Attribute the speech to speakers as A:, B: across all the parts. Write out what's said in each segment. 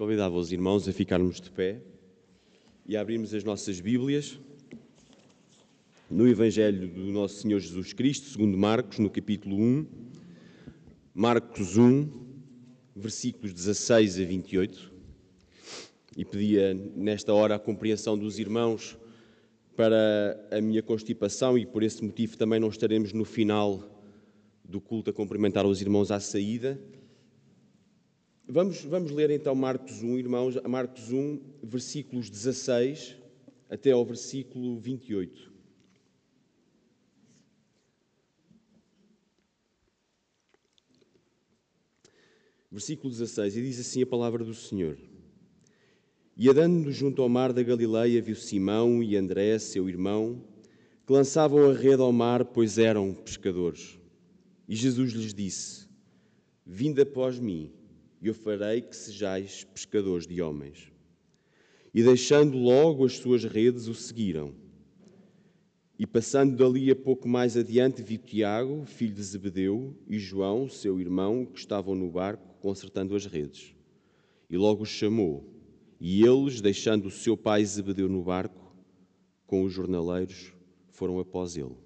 A: Convidava os irmãos a ficarmos de pé e a abrirmos as nossas Bíblias no Evangelho do nosso Senhor Jesus Cristo, segundo Marcos, no capítulo 1, Marcos 1, versículos 16 a 28. E pedia nesta hora a compreensão dos irmãos para a minha constipação e por esse motivo também não estaremos no final do culto a cumprimentar os irmãos à saída Vamos, vamos ler então Marcos 1, irmãos, Marcos 1, versículos 16 até ao versículo 28. Versículo 16, e diz assim a palavra do Senhor. E andando junto ao mar da Galileia, viu Simão e André, seu irmão, que lançavam a rede ao mar, pois eram pescadores. E Jesus lhes disse: Vinde após mim e eu farei que sejais pescadores de homens. E deixando logo as suas redes, o seguiram. E passando dali a pouco mais adiante, viu Tiago, filho de Zebedeu, e João, seu irmão, que estavam no barco consertando as redes. E logo os chamou. E eles, deixando o seu pai Zebedeu no barco, com os jornaleiros, foram após ele.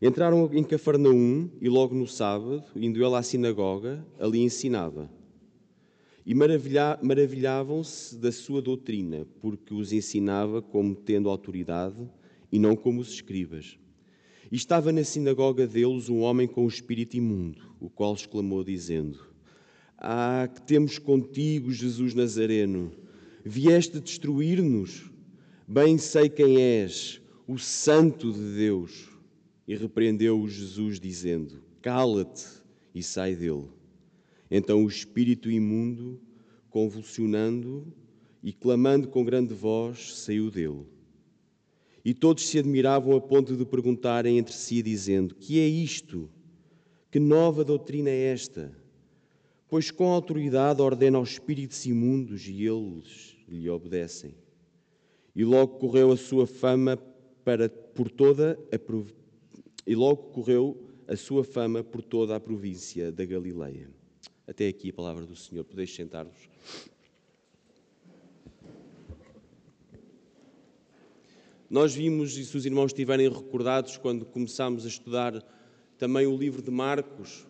A: Entraram em Cafarnaum e logo no sábado, indo ele à sinagoga, ali ensinava e maravilhavam-se da sua doutrina, porque os ensinava como tendo autoridade e não como os escribas. E estava na sinagoga deles um homem com o espírito imundo, o qual exclamou, dizendo: Ah, que temos contigo, Jesus Nazareno! Vieste destruir-nos? Bem sei quem és, o Santo de Deus. E repreendeu-o Jesus, dizendo: Cala-te e sai dele. Então o espírito imundo, convulsionando e clamando com grande voz, saiu dele. E todos se admiravam a ponto de perguntarem entre si, dizendo: Que é isto? Que nova doutrina é esta? Pois com autoridade ordena aos espíritos imundos e eles lhe obedecem. E logo correu a sua fama para por toda a e logo correu a sua fama por toda a província da Galileia. Até aqui a palavra do Senhor. Podeis sentar-vos. Nós vimos, e se os irmãos estiverem recordados, quando começámos a estudar também o livro de Marcos,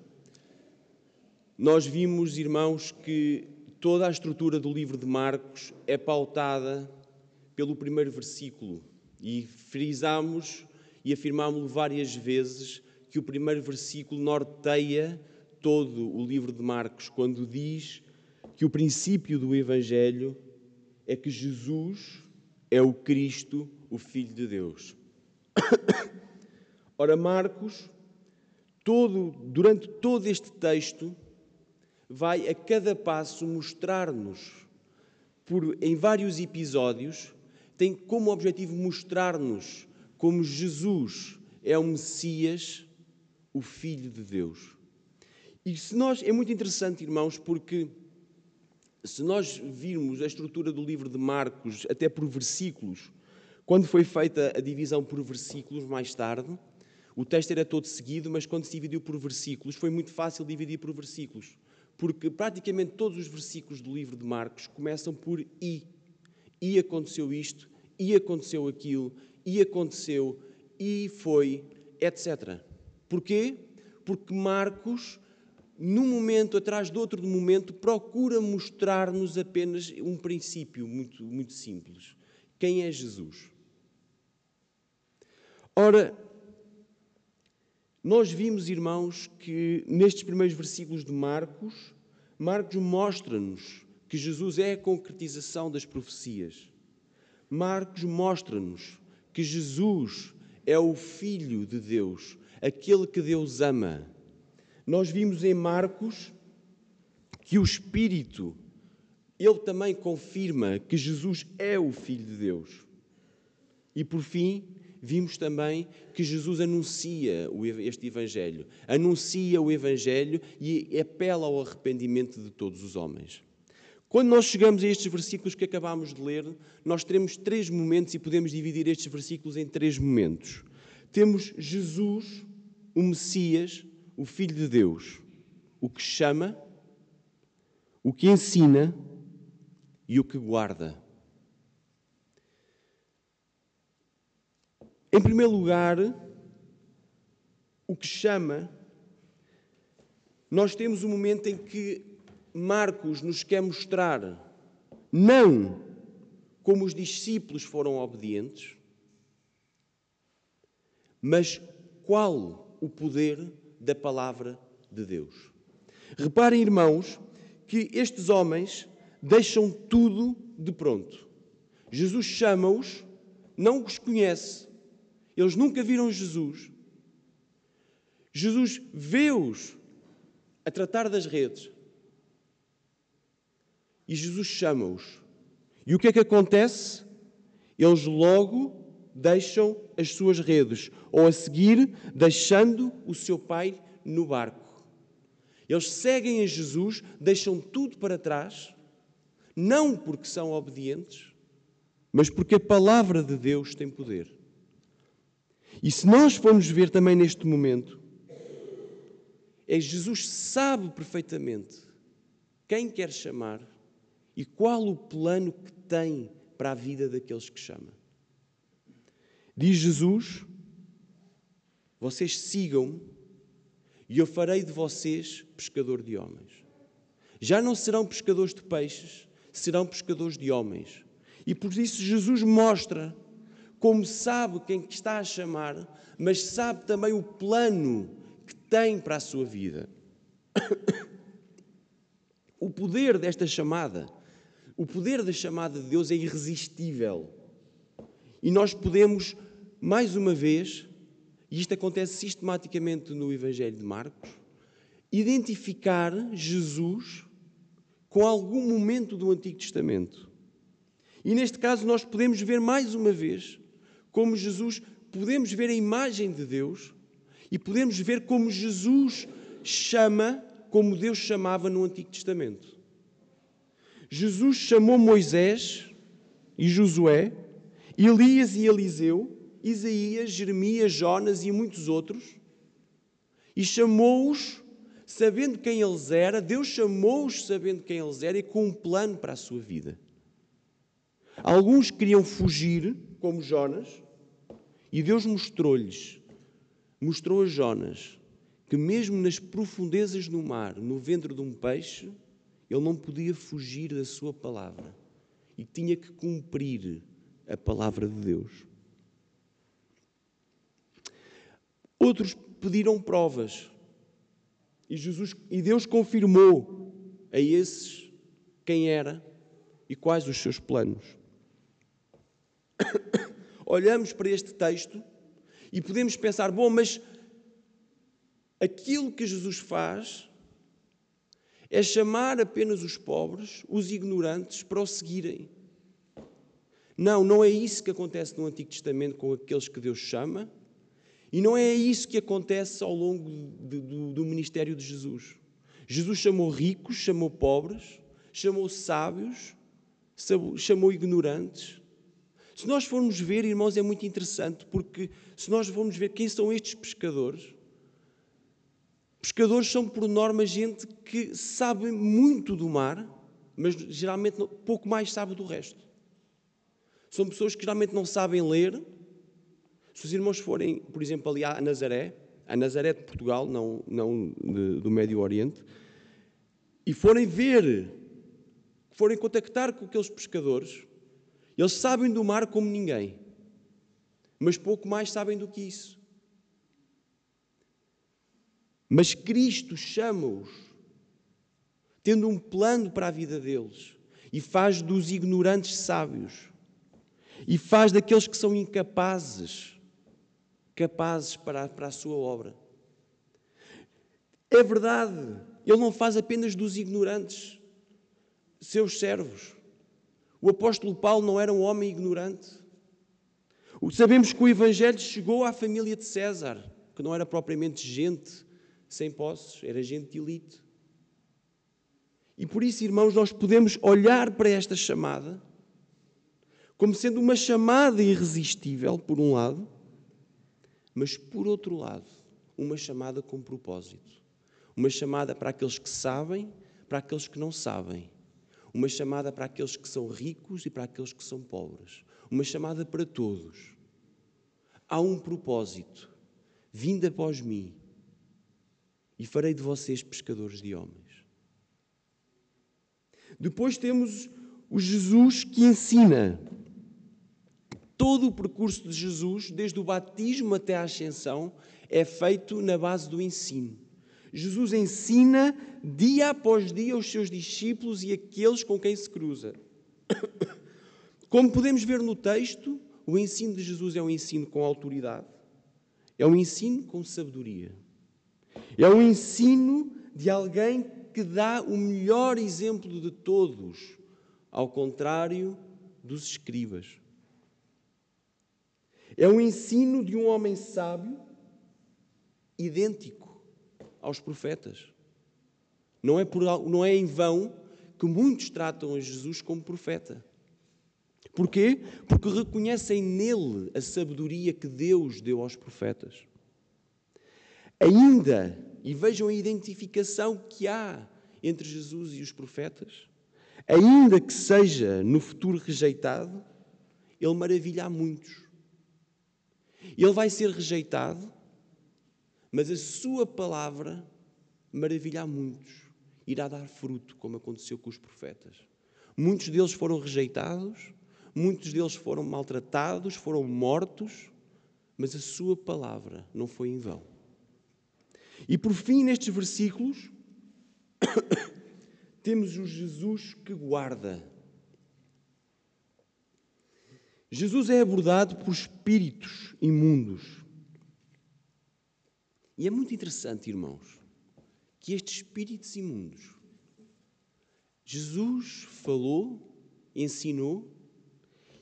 A: nós vimos, irmãos, que toda a estrutura do livro de Marcos é pautada pelo primeiro versículo. E frisámos e afirmámos várias vezes que o primeiro versículo norteia todo o livro de Marcos quando diz que o princípio do Evangelho é que Jesus é o Cristo, o Filho de Deus. Ora, Marcos, todo, durante todo este texto, vai a cada passo mostrar-nos, em vários episódios, tem como objetivo mostrar-nos como Jesus é o Messias, o Filho de Deus. E se nós, é muito interessante, irmãos, porque se nós virmos a estrutura do livro de Marcos, até por versículos, quando foi feita a divisão por versículos mais tarde, o texto era todo seguido, mas quando se dividiu por versículos, foi muito fácil dividir por versículos, porque praticamente todos os versículos do livro de Marcos começam por i. E aconteceu isto, e aconteceu aquilo, e aconteceu, e foi, etc. Porquê? Porque Marcos num momento atrás de outro momento, procura mostrar-nos apenas um princípio muito, muito simples. Quem é Jesus? Ora, nós vimos, irmãos, que nestes primeiros versículos de Marcos, Marcos mostra-nos que Jesus é a concretização das profecias. Marcos mostra-nos que Jesus é o Filho de Deus, aquele que Deus ama nós vimos em Marcos que o Espírito, ele também confirma que Jesus é o Filho de Deus. E por fim, vimos também que Jesus anuncia este Evangelho, anuncia o Evangelho e apela ao arrependimento de todos os homens. Quando nós chegamos a estes versículos que acabámos de ler, nós teremos três momentos e podemos dividir estes versículos em três momentos. Temos Jesus, o Messias, o Filho de Deus, o que chama, o que ensina e o que guarda. Em primeiro lugar, o que chama, nós temos um momento em que Marcos nos quer mostrar, não como os discípulos foram obedientes, mas qual o poder da palavra de Deus. Reparem, irmãos, que estes homens deixam tudo de pronto. Jesus chama-os, não os conhece, eles nunca viram Jesus. Jesus vê-os a tratar das redes e Jesus chama-os. E o que é que acontece? Eles logo deixam as suas redes, ou a seguir, deixando o seu pai no barco. Eles seguem a Jesus, deixam tudo para trás, não porque são obedientes, mas porque a palavra de Deus tem poder. E se nós formos ver também neste momento, é Jesus sabe perfeitamente quem quer chamar e qual o plano que tem para a vida daqueles que chama. Diz Jesus: Vocês sigam-me e eu farei de vocês pescador de homens. Já não serão pescadores de peixes, serão pescadores de homens. E por isso Jesus mostra como sabe quem está a chamar, mas sabe também o plano que tem para a sua vida. O poder desta chamada o poder da chamada de Deus é irresistível. E nós podemos, mais uma vez, e isto acontece sistematicamente no Evangelho de Marcos, identificar Jesus com algum momento do Antigo Testamento. E neste caso nós podemos ver mais uma vez como Jesus, podemos ver a imagem de Deus e podemos ver como Jesus chama, como Deus chamava no Antigo Testamento. Jesus chamou Moisés e Josué, Elias e Eliseu, Isaías, Jeremias, Jonas e muitos outros, e chamou-os sabendo quem eles eram, Deus chamou-os sabendo quem eles eram e com um plano para a sua vida. Alguns queriam fugir, como Jonas, e Deus mostrou-lhes, mostrou a Jonas, que mesmo nas profundezas do mar, no ventre de um peixe, ele não podia fugir da sua palavra e tinha que cumprir a palavra de Deus. Outros pediram provas e, Jesus, e Deus confirmou a esses quem era e quais os seus planos. Olhamos para este texto e podemos pensar: bom, mas aquilo que Jesus faz é chamar apenas os pobres, os ignorantes, para o seguirem. Não, não é isso que acontece no Antigo Testamento com aqueles que Deus chama, e não é isso que acontece ao longo de, do, do ministério de Jesus. Jesus chamou ricos, chamou pobres, chamou sábios, chamou ignorantes. Se nós formos ver, irmãos, é muito interessante, porque se nós formos ver quem são estes pescadores, Pescadores são, por norma, gente que sabe muito do mar, mas geralmente pouco mais sabe do resto. São pessoas que geralmente não sabem ler. Se os irmãos forem, por exemplo, ali a Nazaré, a Nazaré de Portugal, não, não de, do Médio Oriente, e forem ver, forem contactar com aqueles pescadores, eles sabem do mar como ninguém, mas pouco mais sabem do que isso. Mas Cristo chama-os, tendo um plano para a vida deles, e faz dos ignorantes sábios, e faz daqueles que são incapazes, capazes para a, para a sua obra. É verdade, Ele não faz apenas dos ignorantes seus servos. O apóstolo Paulo não era um homem ignorante. Sabemos que o Evangelho chegou à família de César, que não era propriamente gente sem posses, era gente de elite. E por isso, irmãos, nós podemos olhar para esta chamada como sendo uma chamada irresistível, por um lado, mas por outro lado, uma chamada com propósito. Uma chamada para aqueles que sabem, para aqueles que não sabem. Uma chamada para aqueles que são ricos e para aqueles que são pobres. Uma chamada para todos. Há um propósito. Vinde após mim e farei de vocês pescadores de homens. Depois temos o Jesus que ensina. Todo o percurso de Jesus, desde o batismo até a ascensão, é feito na base do ensino. Jesus ensina dia após dia os seus discípulos e aqueles com quem se cruza. Como podemos ver no texto, o ensino de Jesus é um ensino com autoridade, é um ensino com sabedoria, é um ensino de alguém que dá o melhor exemplo de todos, ao contrário dos escribas. É um ensino de um homem sábio, idêntico aos profetas. Não é, por, não é em vão que muitos tratam a Jesus como profeta. Porquê? Porque reconhecem nele a sabedoria que Deus deu aos profetas. Ainda, e vejam a identificação que há entre Jesus e os profetas, ainda que seja no futuro rejeitado, ele maravilha a muitos. Ele vai ser rejeitado, mas a sua palavra maravilha a muitos. Irá dar fruto, como aconteceu com os profetas. Muitos deles foram rejeitados, muitos deles foram maltratados, foram mortos, mas a sua palavra não foi em vão. E por fim, nestes versículos, temos o Jesus que guarda. Jesus é abordado por espíritos imundos. E é muito interessante, irmãos, que estes espíritos imundos, Jesus falou, ensinou,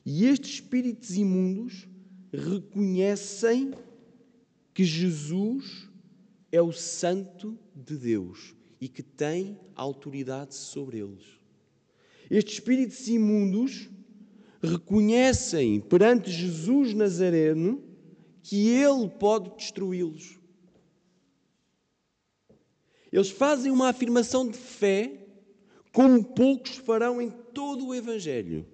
A: e estes espíritos imundos reconhecem que Jesus é o Santo de Deus e que tem autoridade sobre eles. Estes espíritos imundos reconhecem perante Jesus Nazareno que ele pode destruí-los. Eles fazem uma afirmação de fé como poucos farão em todo o Evangelho.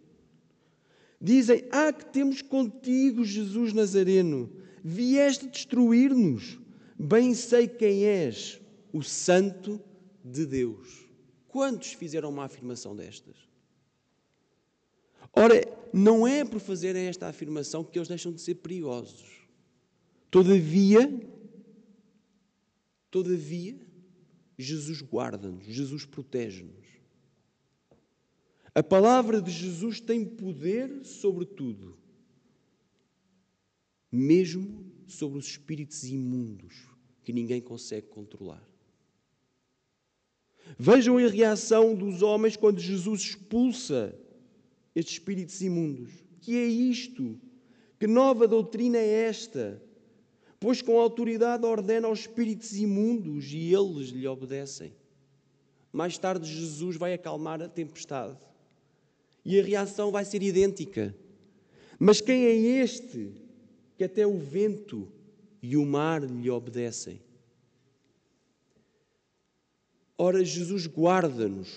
A: Dizem: Ah, que temos contigo, Jesus Nazareno, vieste destruir-nos. Bem sei quem és, o Santo de Deus. Quantos fizeram uma afirmação destas? Ora, não é por fazerem esta afirmação que eles deixam de ser perigosos. Todavia, todavia, Jesus guarda-nos, Jesus protege-nos. A palavra de Jesus tem poder sobre tudo, mesmo sobre os espíritos imundos que ninguém consegue controlar. Vejam a reação dos homens quando Jesus expulsa estes espíritos imundos. Que é isto? Que nova doutrina é esta? Pois com autoridade ordena aos espíritos imundos e eles lhe obedecem. Mais tarde, Jesus vai acalmar a tempestade e a reação vai ser idêntica. Mas quem é este que até o vento e o mar lhe obedecem? Ora, Jesus guarda-nos,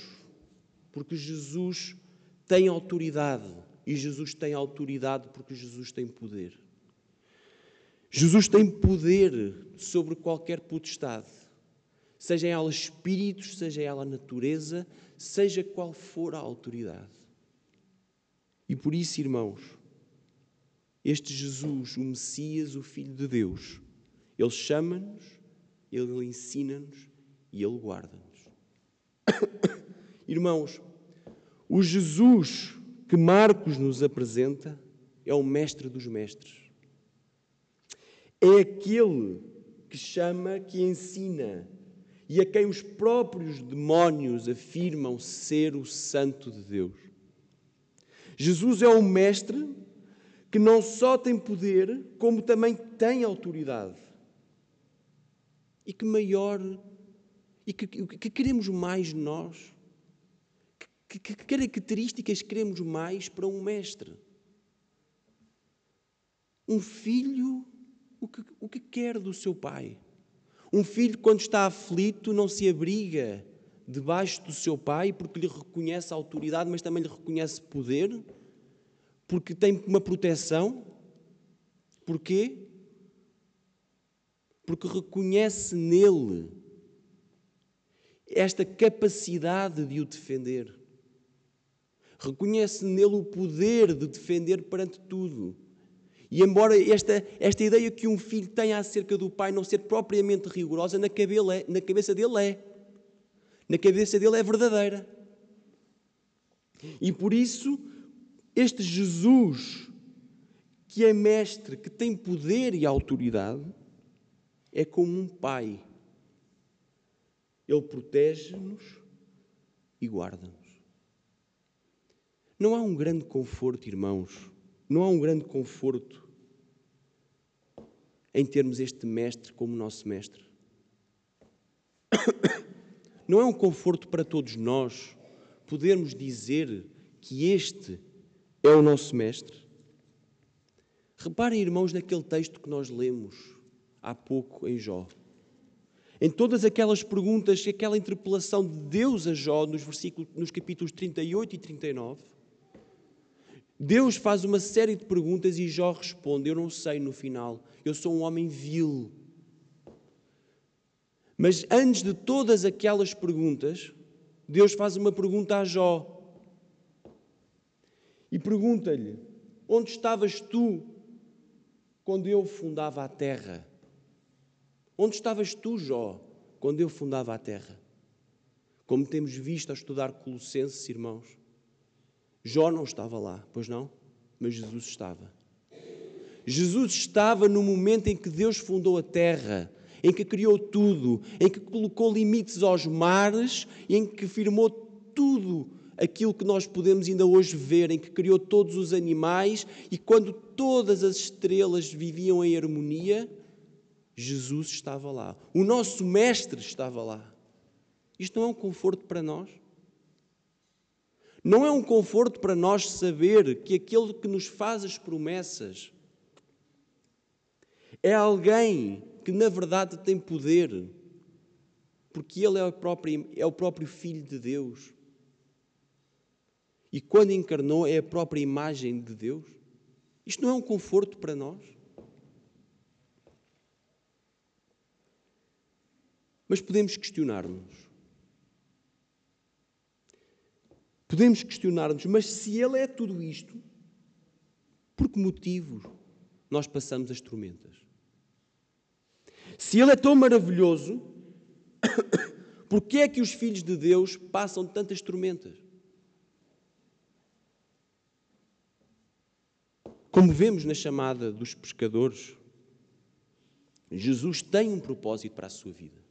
A: porque Jesus tem autoridade e Jesus tem autoridade porque Jesus tem poder. Jesus tem poder sobre qualquer potestade, seja ela espíritos, seja ela natureza, seja qual for a autoridade. E por isso, irmãos, este Jesus, o Messias, o Filho de Deus, ele chama-nos, ele ensina-nos e ele guarda-nos. Irmãos, o Jesus que Marcos nos apresenta é o mestre dos mestres. É aquele que chama, que ensina e a quem os próprios demónios afirmam ser o Santo de Deus. Jesus é o mestre que não só tem poder, como também tem autoridade. E que maior e que, que queremos mais nós? Que, que, que características queremos mais para um mestre? Um filho, o que, o que quer do seu pai? Um filho, quando está aflito, não se abriga debaixo do seu pai, porque lhe reconhece autoridade, mas também lhe reconhece poder, porque tem uma proteção. Porquê? Porque reconhece nele esta capacidade de o defender. Reconhece nele o poder de defender perante tudo. E embora esta, esta ideia que um filho tenha acerca do pai não ser propriamente rigorosa, na, cabela, na cabeça dele é. Na cabeça dele é verdadeira. E por isso, este Jesus, que é mestre, que tem poder e autoridade, é como um pai. Ele protege-nos e guarda-nos. Não há um grande conforto, irmãos, não há um grande conforto em termos este mestre como nosso mestre. Não é um conforto para todos nós podermos dizer que este é o nosso mestre? Reparem, irmãos, naquele texto que nós lemos há pouco em Jó. Em todas aquelas perguntas, aquela interpelação de Deus a Jó nos, versículos, nos capítulos 38 e 39, Deus faz uma série de perguntas e Jó responde: Eu não sei no final, eu sou um homem vil. Mas antes de todas aquelas perguntas, Deus faz uma pergunta a Jó. E pergunta-lhe: Onde estavas tu quando eu fundava a terra? Onde estavas tu, Jó, quando eu fundava a terra? Como temos visto a estudar Colossenses, irmãos, Jó não estava lá, pois não? Mas Jesus estava. Jesus estava no momento em que Deus fundou a terra, em que criou tudo, em que colocou limites aos mares em que firmou tudo aquilo que nós podemos ainda hoje ver, em que criou todos os animais e quando todas as estrelas viviam em harmonia, Jesus estava lá. O nosso Mestre estava lá. Isto não é um conforto para nós? Não é um conforto para nós saber que aquele que nos faz as promessas é alguém que na verdade tem poder, porque ele é o próprio, é o próprio Filho de Deus. E quando encarnou, é a própria imagem de Deus. Isto não é um conforto para nós? Mas podemos questionar-nos. Podemos questionar-nos, mas se Ele é tudo isto, por que motivos nós passamos as tormentas? Se Ele é tão maravilhoso, por que é que os filhos de Deus passam tantas tormentas? Como vemos na chamada dos pescadores, Jesus tem um propósito para a sua vida.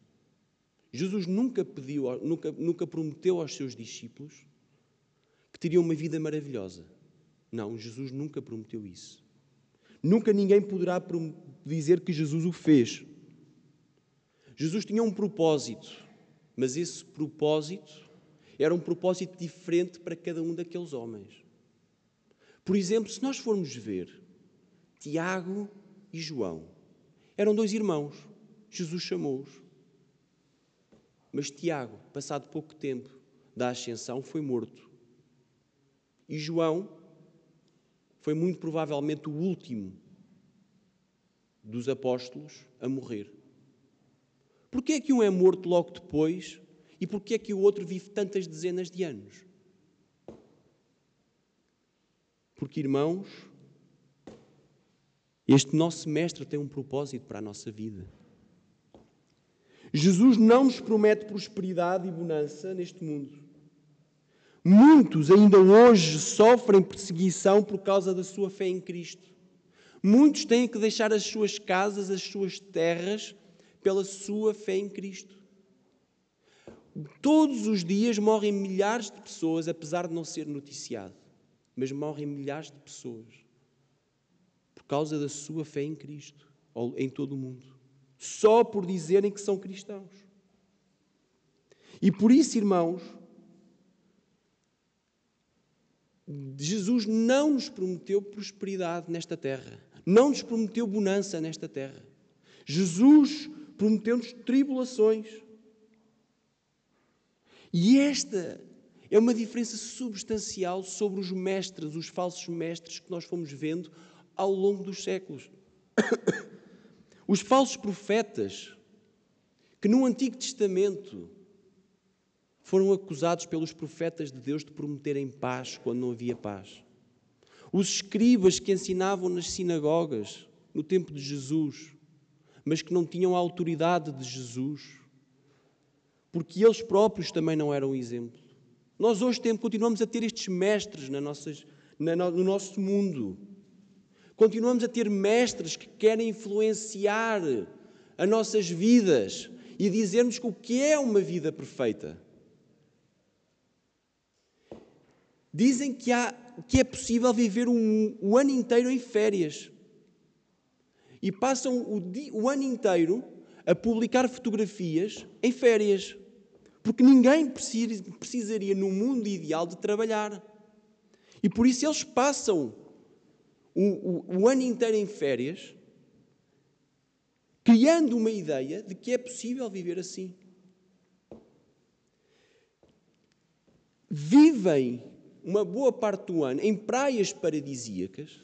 A: Jesus nunca pediu, nunca, nunca prometeu aos seus discípulos teriam uma vida maravilhosa. Não, Jesus nunca prometeu isso. Nunca ninguém poderá dizer que Jesus o fez. Jesus tinha um propósito, mas esse propósito era um propósito diferente para cada um daqueles homens. Por exemplo, se nós formos ver Tiago e João, eram dois irmãos, Jesus chamou-os. Mas Tiago, passado pouco tempo da ascensão, foi morto. E João foi muito provavelmente o último dos apóstolos a morrer. Porquê é que um é morto logo depois e porquê é que o outro vive tantas dezenas de anos? Porque, irmãos, este nosso Mestre tem um propósito para a nossa vida. Jesus não nos promete prosperidade e bonança neste mundo. Muitos ainda hoje sofrem perseguição por causa da sua fé em Cristo. Muitos têm que deixar as suas casas, as suas terras, pela sua fé em Cristo. Todos os dias morrem milhares de pessoas, apesar de não ser noticiado, mas morrem milhares de pessoas por causa da sua fé em Cristo, em todo o mundo, só por dizerem que são cristãos. E por isso, irmãos, Jesus não nos prometeu prosperidade nesta terra, não nos prometeu bonança nesta terra. Jesus prometeu-nos tribulações. E esta é uma diferença substancial sobre os mestres, os falsos mestres que nós fomos vendo ao longo dos séculos. Os falsos profetas, que no Antigo Testamento foram acusados pelos profetas de Deus de prometerem paz quando não havia paz. Os escribas que ensinavam nas sinagogas no tempo de Jesus, mas que não tinham a autoridade de Jesus, porque eles próprios também não eram exemplo. Nós hoje temos, continuamos a ter estes mestres na nossas, na, no nosso mundo. Continuamos a ter mestres que querem influenciar as nossas vidas e dizer-nos o que é uma vida perfeita. Dizem que, há, que é possível viver um, o ano inteiro em férias. E passam o, o ano inteiro a publicar fotografias em férias. Porque ninguém precisaria, no mundo ideal, de trabalhar. E por isso eles passam o, o, o ano inteiro em férias, criando uma ideia de que é possível viver assim. Vivem uma boa parte do ano em praias paradisíacas,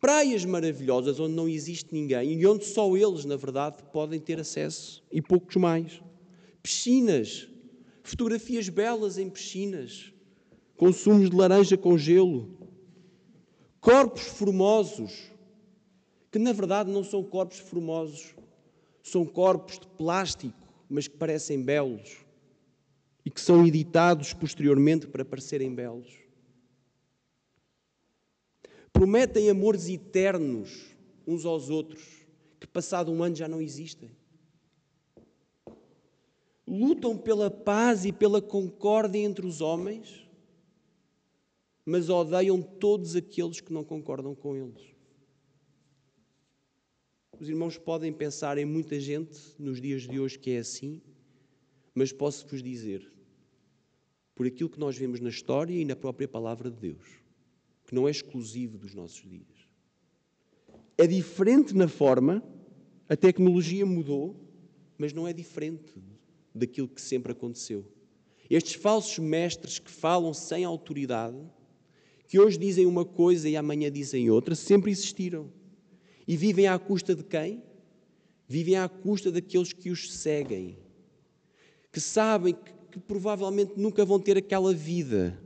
A: praias maravilhosas onde não existe ninguém e onde só eles, na verdade, podem ter acesso e poucos mais. Piscinas, fotografias belas em piscinas, consumos de laranja com gelo, corpos formosos, que na verdade não são corpos formosos, são corpos de plástico, mas que parecem belos e que são editados posteriormente para parecerem belos. Prometem amores eternos uns aos outros, que passado um ano já não existem. Lutam pela paz e pela concórdia entre os homens, mas odeiam todos aqueles que não concordam com eles. Os irmãos podem pensar em muita gente nos dias de hoje que é assim, mas posso vos dizer: por aquilo que nós vemos na história e na própria palavra de Deus, que não é exclusivo dos nossos dias. É diferente na forma, a tecnologia mudou, mas não é diferente daquilo que sempre aconteceu. Estes falsos mestres que falam sem autoridade, que hoje dizem uma coisa e amanhã dizem outra, sempre existiram. E vivem à custa de quem? Vivem à custa daqueles que os seguem, que sabem que que provavelmente nunca vão ter aquela vida,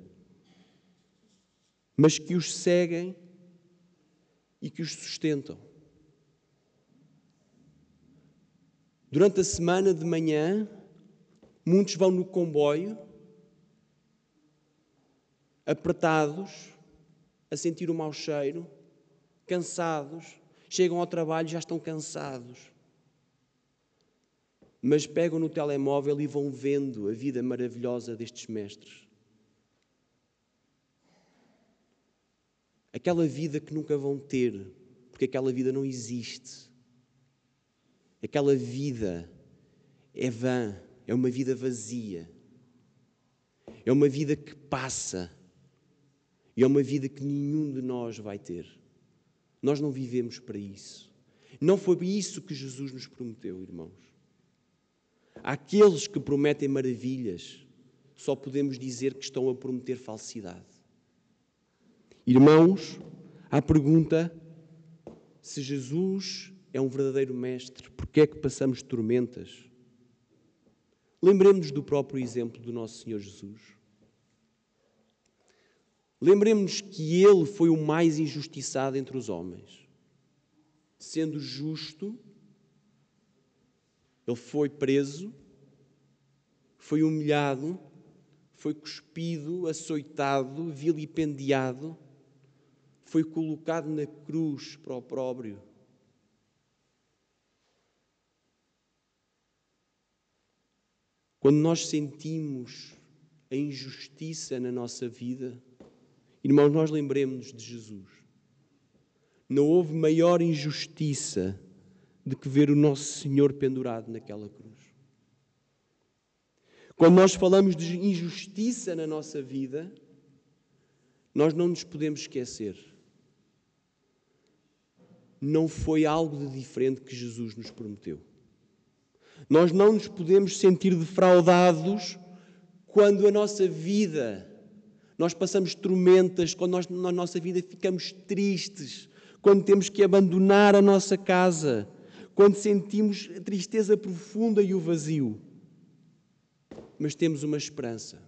A: mas que os seguem e que os sustentam. Durante a semana de manhã, muitos vão no comboio, apertados, a sentir o mau cheiro, cansados, chegam ao trabalho e já estão cansados mas pegam no telemóvel e vão vendo a vida maravilhosa destes mestres. Aquela vida que nunca vão ter, porque aquela vida não existe. Aquela vida é vã, é uma vida vazia. É uma vida que passa. E é uma vida que nenhum de nós vai ter. Nós não vivemos para isso. Não foi isso que Jesus nos prometeu, irmãos. Aqueles que prometem maravilhas, só podemos dizer que estão a prometer falsidade. Irmãos, a pergunta se Jesus é um verdadeiro mestre, porque é que passamos tormentas? Lembremos-nos do próprio exemplo do nosso Senhor Jesus. Lembremos-nos que ele foi o mais injustiçado entre os homens. Sendo justo, ele foi preso, foi humilhado, foi cuspido, açoitado, vilipendiado, foi colocado na cruz para o opróbrio. Quando nós sentimos a injustiça na nossa vida, irmãos, nós lembremos de Jesus. Não houve maior injustiça de que ver o nosso Senhor pendurado naquela cruz. Quando nós falamos de injustiça na nossa vida, nós não nos podemos esquecer. Não foi algo de diferente que Jesus nos prometeu. Nós não nos podemos sentir defraudados quando a nossa vida, nós passamos tormentas, quando nós na nossa vida ficamos tristes, quando temos que abandonar a nossa casa, quando sentimos a tristeza profunda e o vazio. Mas temos uma esperança.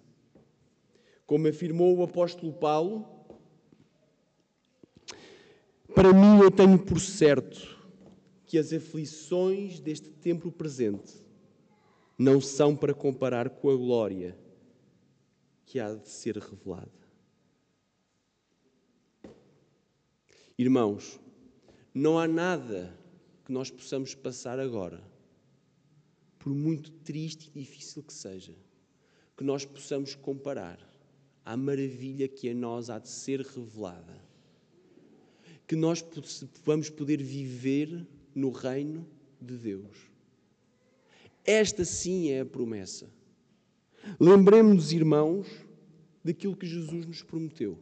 A: Como afirmou o apóstolo Paulo, para mim eu tenho por certo que as aflições deste tempo presente não são para comparar com a glória que há de ser revelada. Irmãos, não há nada que nós possamos passar agora, por muito triste e difícil que seja, que nós possamos comparar à maravilha que a nós há de ser revelada. Que nós vamos poder viver no reino de Deus. Esta sim é a promessa. Lembremos-nos, irmãos, daquilo que Jesus nos prometeu.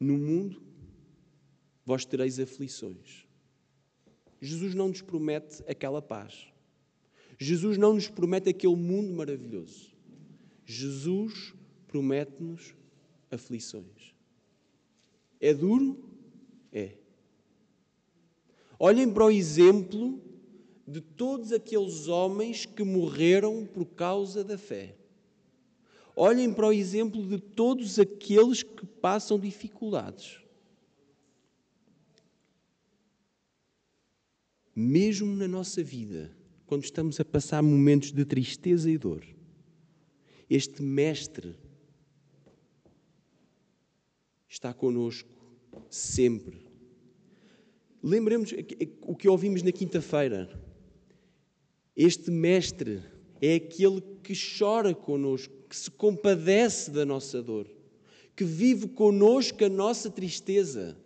A: No mundo vós tereis aflições. Jesus não nos promete aquela paz. Jesus não nos promete aquele mundo maravilhoso. Jesus promete-nos aflições. É duro? É. Olhem para o exemplo de todos aqueles homens que morreram por causa da fé. Olhem para o exemplo de todos aqueles que passam dificuldades. Mesmo na nossa vida, quando estamos a passar momentos de tristeza e dor, este Mestre está conosco sempre Lembremos o que ouvimos na quinta-feira. Este mestre é aquele que chora conosco, que se compadece da nossa dor, que vive conosco a nossa tristeza,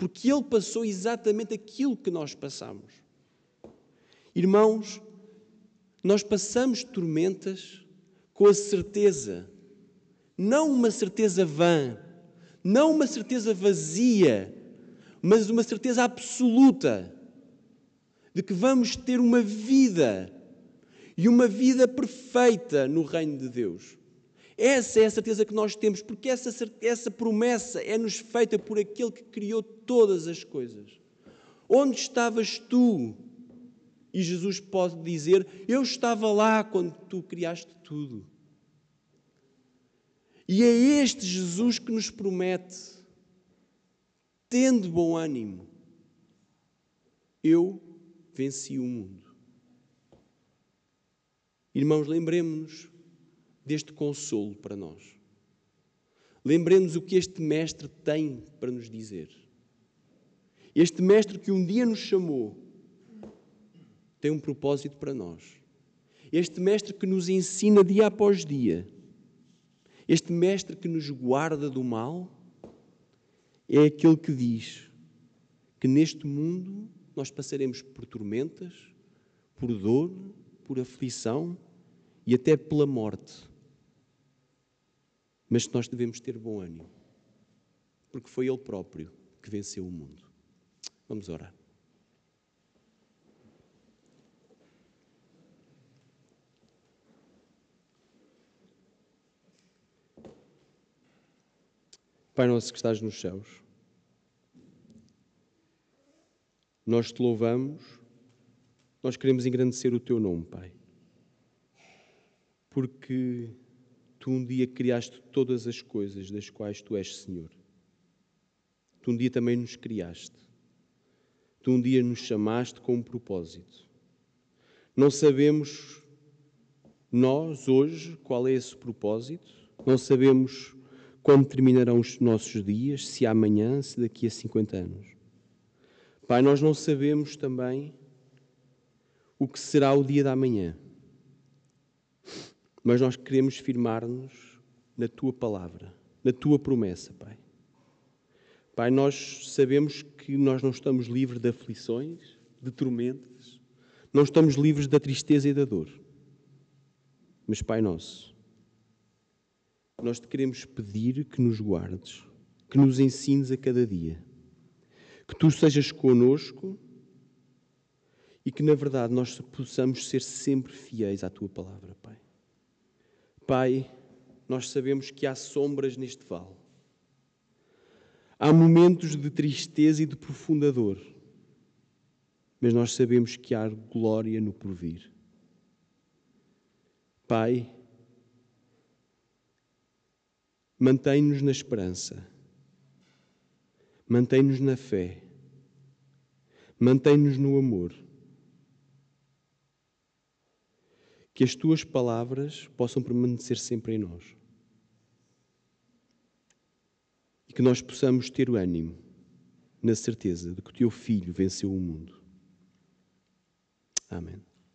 A: porque ele passou exatamente aquilo que nós passamos. Irmãos, nós passamos tormentas com a certeza, não uma certeza vã, não uma certeza vazia, mas uma certeza absoluta de que vamos ter uma vida e uma vida perfeita no reino de Deus. Essa é a certeza que nós temos, porque essa, essa promessa é-nos feita por aquele que criou todas as coisas. Onde estavas tu? E Jesus pode dizer: Eu estava lá quando tu criaste tudo. E é este Jesus que nos promete tendo bom ânimo, eu venci o mundo. Irmãos, lembremos-nos deste consolo para nós. Lembremos o que este Mestre tem para nos dizer. Este Mestre que um dia nos chamou tem um propósito para nós. Este Mestre que nos ensina dia após dia. Este Mestre que nos guarda do mal é aquele que diz que neste mundo nós passaremos por tormentas, por dor, por aflição e até pela morte. Mas nós devemos ter bom ânimo, porque foi Ele próprio que venceu o mundo. Vamos orar. Pai nosso que estás nos céus, nós te louvamos, nós queremos engrandecer o teu nome, Pai, porque tu um dia criaste todas as coisas das quais tu és Senhor. Tu um dia também nos criaste. Tu um dia nos chamaste com um propósito. Não sabemos nós hoje qual é esse propósito, não sabemos quando terminarão os nossos dias, se amanhã, se daqui a 50 anos. Pai, nós não sabemos também o que será o dia da manhã, mas nós queremos firmar-nos na tua palavra, na tua promessa, Pai. Pai, nós sabemos que nós não estamos livres de aflições, de tormentas, não estamos livres da tristeza e da dor. Mas, Pai nosso, nós te queremos pedir que nos guardes, que nos ensines a cada dia, que tu sejas conosco e que, na verdade, nós possamos ser sempre fiéis à tua palavra, Pai. Pai, nós sabemos que há sombras neste vale. Há momentos de tristeza e de profunda dor, mas nós sabemos que há glória no porvir. Pai, mantém-nos na esperança, mantém-nos na fé, mantém-nos no amor. Que as tuas palavras possam permanecer sempre em nós. E que nós possamos ter o ânimo, na certeza de que o teu filho venceu o mundo. Amém.